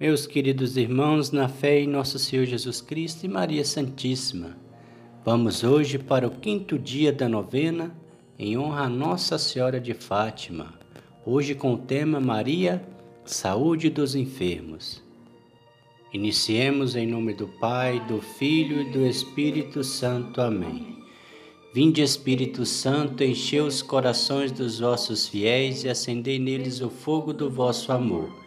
Meus queridos irmãos, na fé em nosso Senhor Jesus Cristo e Maria Santíssima, vamos hoje para o quinto dia da novena em honra a Nossa Senhora de Fátima. Hoje com o tema Maria, Saúde dos Enfermos. Iniciemos em nome do Pai, do Filho e do Espírito Santo. Amém. Vinde, Espírito Santo, enchei os corações dos vossos fiéis e acendei neles o fogo do vosso amor.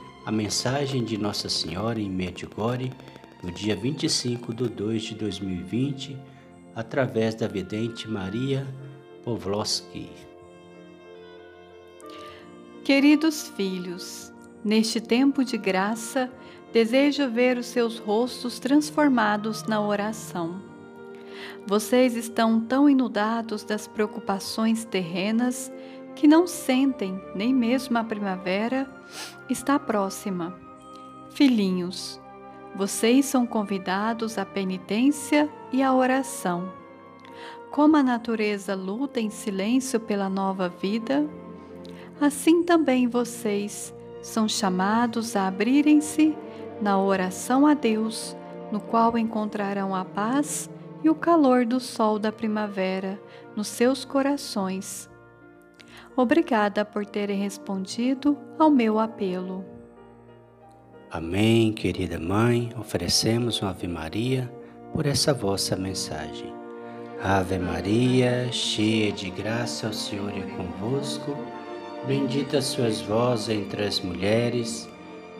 a mensagem de Nossa Senhora em Medjugorje, no dia 25 de 2 de 2020, através da vidente Maria Pavlovsky. Queridos filhos, neste tempo de graça, desejo ver os seus rostos transformados na oração vocês estão tão inundados das preocupações terrenas que não sentem nem mesmo a primavera está próxima. Filhinhos, vocês são convidados à penitência e à oração. Como a natureza luta em silêncio pela nova vida, assim também vocês são chamados a abrirem-se na oração a Deus, no qual encontrarão a paz e o calor do sol da primavera nos seus corações. Obrigada por terem respondido ao meu apelo. Amém, querida Mãe. Oferecemos uma Ave Maria por essa vossa mensagem. Ave Maria, cheia de graça, o Senhor é convosco. Bendita sois vós entre as mulheres,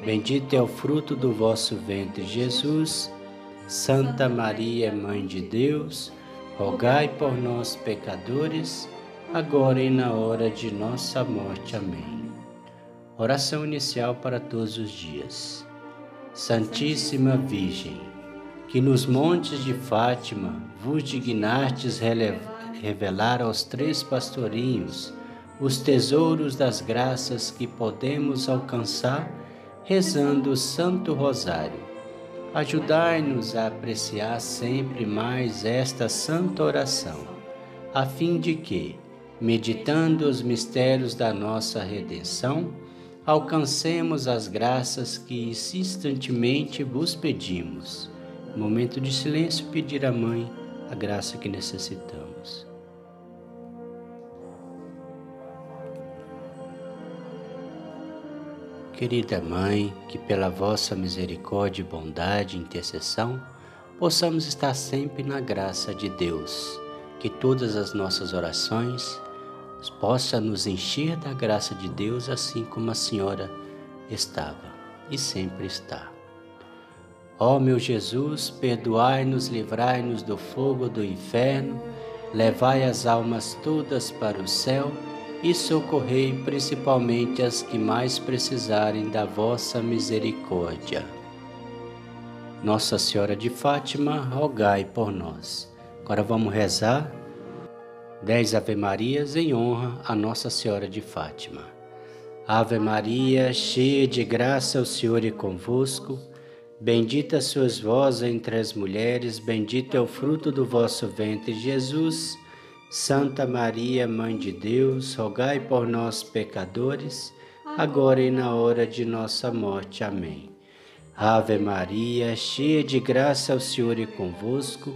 bendito é o fruto do vosso ventre, Jesus. Santa Maria, Mãe de Deus, rogai por nós, pecadores, agora e na hora de nossa morte. Amém. Oração inicial para todos os dias. Santíssima Virgem, que nos montes de Fátima vos dignastes revelar aos três pastorinhos os tesouros das graças que podemos alcançar rezando o Santo Rosário Ajudai-nos a apreciar sempre mais esta santa oração, a fim de que, meditando os mistérios da nossa redenção, alcancemos as graças que insistentemente vos pedimos. Momento de silêncio, pedir à Mãe a graça que necessitamos. Querida Mãe, que pela vossa misericórdia, bondade e intercessão, possamos estar sempre na graça de Deus, que todas as nossas orações possam nos encher da graça de Deus, assim como a Senhora estava e sempre está. Ó meu Jesus, perdoai-nos, livrai-nos do fogo do inferno, levai as almas todas para o céu e socorrei principalmente as que mais precisarem da vossa misericórdia. Nossa Senhora de Fátima, rogai por nós. Agora vamos rezar dez Ave Marias em honra a Nossa Senhora de Fátima. Ave Maria, cheia de graça, o Senhor é convosco. Bendita sois vós entre as mulheres, bendito é o fruto do vosso ventre, Jesus. Santa Maria, Mãe de Deus, rogai por nós, pecadores, agora e na hora de nossa morte. Amém. Ave Maria, cheia de graça, o Senhor é convosco.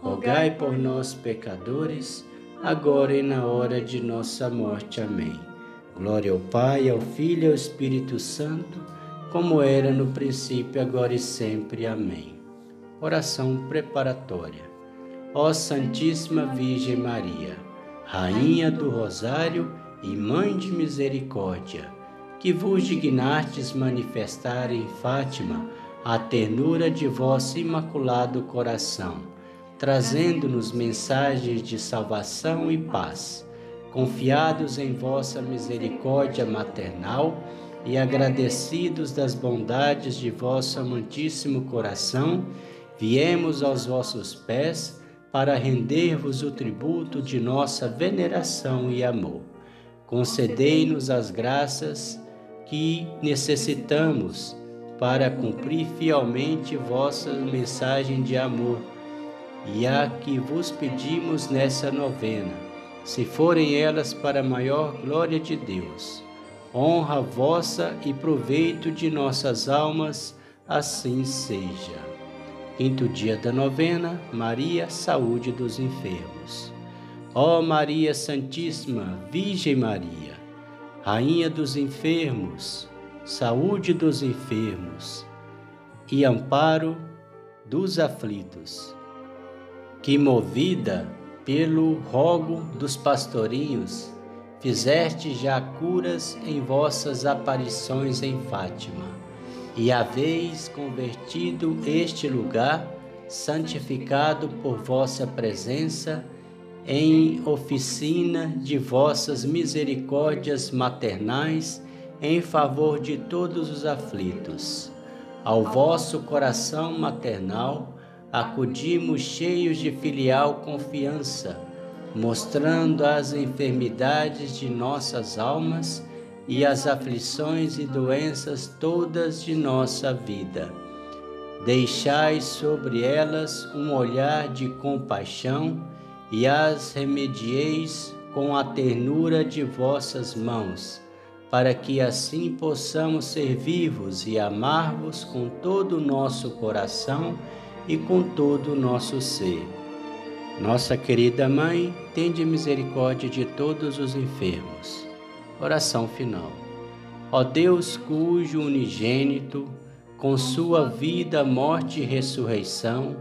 rogai por nós, pecadores, agora e na hora de nossa morte. Amém. Glória ao Pai, ao Filho e ao Espírito Santo como era no princípio, agora e sempre. Amém. Oração preparatória. Ó Santíssima Virgem Maria, Rainha do Rosário e Mãe de Misericórdia, que vos dignastes manifestar em Fátima a ternura de vosso imaculado coração, trazendo-nos mensagens de salvação e paz. Confiados em vossa misericórdia maternal, e agradecidos das bondades de vosso amantíssimo coração, viemos aos vossos pés para render-vos o tributo de nossa veneração e amor. Concedei-nos as graças que necessitamos para cumprir fielmente vossa mensagem de amor e a que vos pedimos nessa novena, se forem elas para maior glória de Deus honra vossa e proveito de nossas almas, assim seja. Quinto dia da novena, Maria, saúde dos enfermos. Ó Maria Santíssima, Virgem Maria, Rainha dos enfermos, saúde dos enfermos e amparo dos aflitos, que movida pelo rogo dos pastorinhos, fizeste já curas em vossas aparições em Fátima, e haveis convertido este lugar, santificado por vossa presença, em oficina de vossas misericórdias maternais em favor de todos os aflitos. Ao vosso coração maternal acudimos cheios de filial confiança mostrando as enfermidades de nossas almas e as aflições e doenças todas de nossa vida. Deixai sobre elas um olhar de compaixão e as remedieis com a ternura de vossas mãos, para que assim possamos servir-vos e amar-vos com todo o nosso coração e com todo o nosso ser nossa querida Mãe, tende misericórdia de todos os enfermos. Oração final. Ó Deus, cujo unigênito, com sua vida, morte e ressurreição,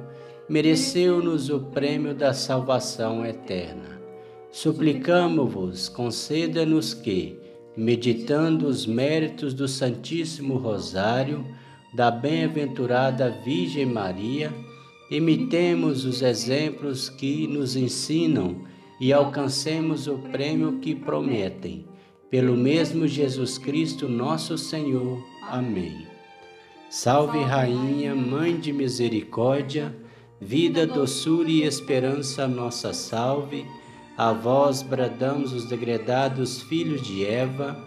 mereceu-nos o prêmio da salvação eterna. suplicamo-vos, conceda-nos que, meditando os méritos do Santíssimo Rosário, da bem-aventurada Virgem Maria, imitemos os exemplos que nos ensinam e alcancemos o prêmio que prometem. Pelo mesmo Jesus Cristo, nosso Senhor. Amém. Salve, Rainha, Mãe de Misericórdia, vida, doçura e esperança, nossa salve. A vós bradamos os degredados filhos de Eva,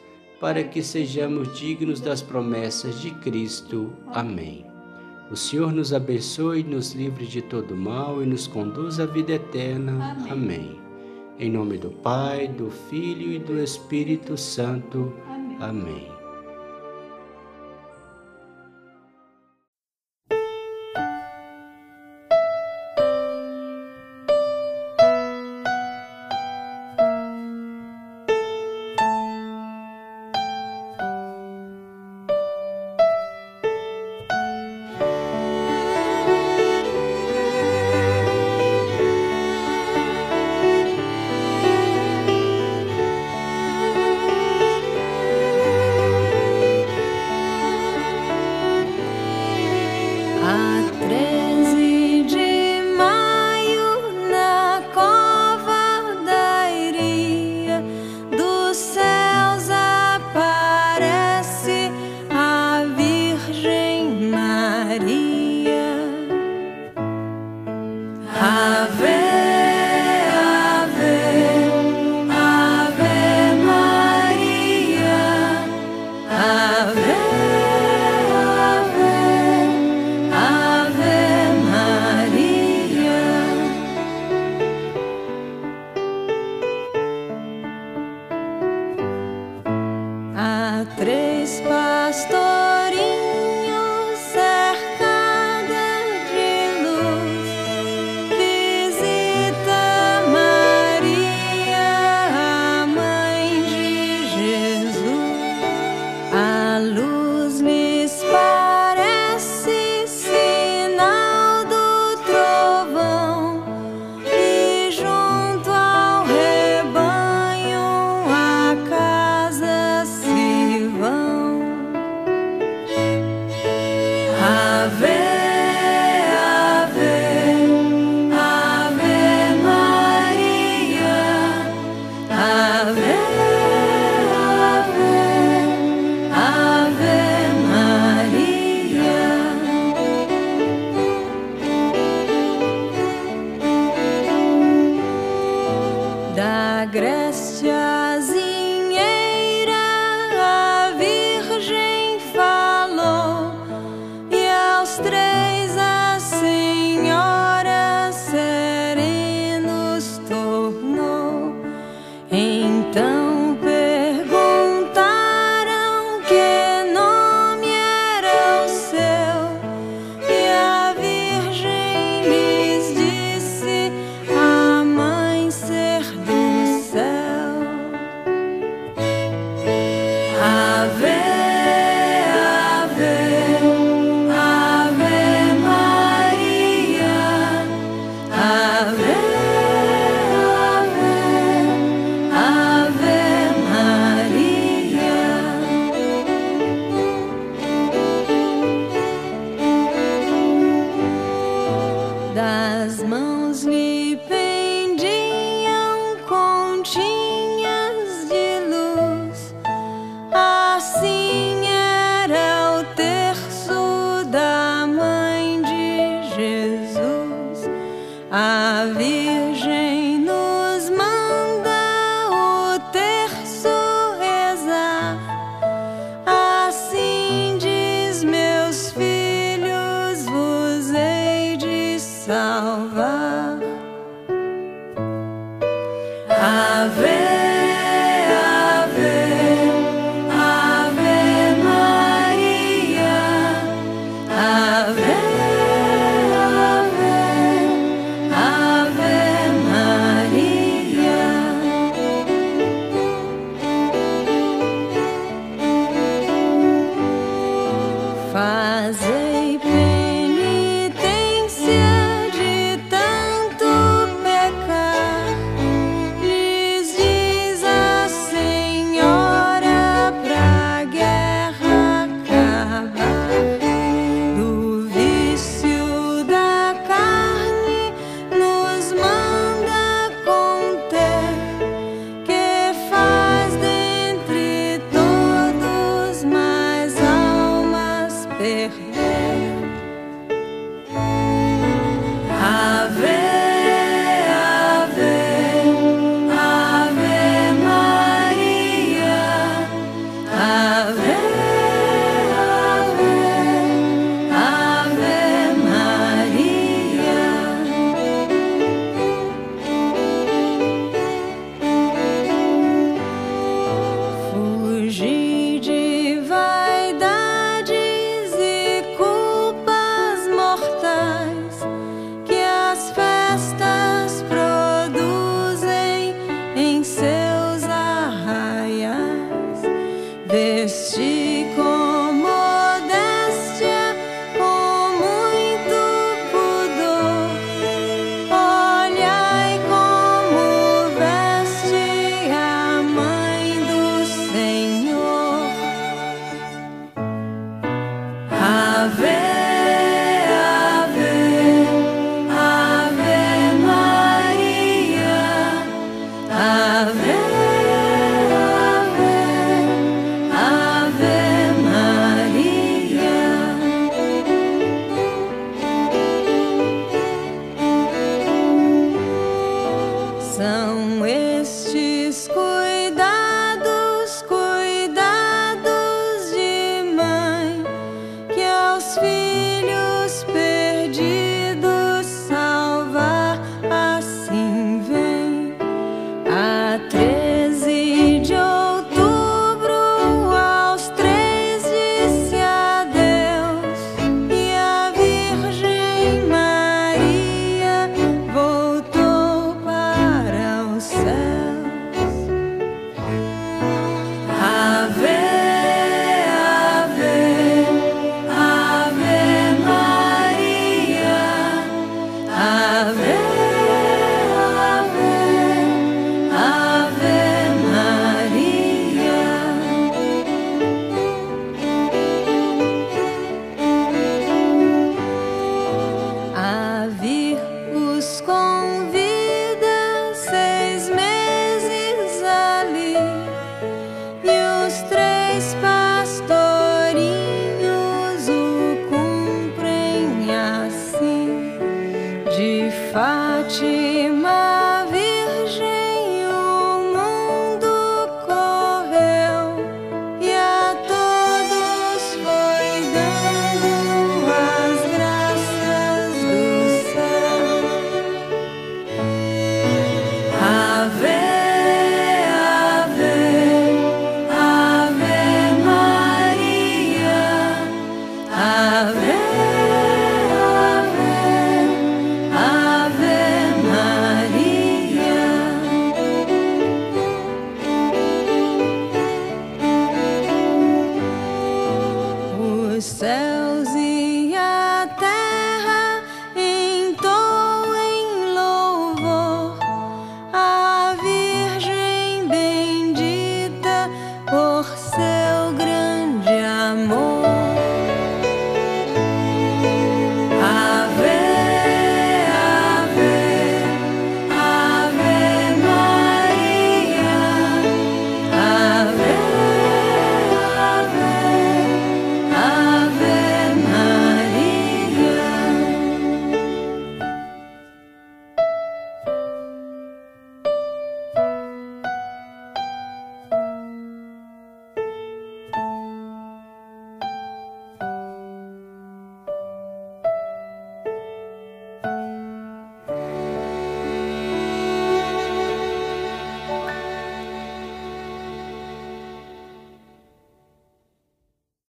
para que sejamos dignos das promessas de Cristo. Amém. O Senhor nos abençoe, nos livre de todo mal e nos conduz à vida eterna. Amém. Amém. Em nome do Pai, do Filho e do Espírito Santo. Amém. Amém.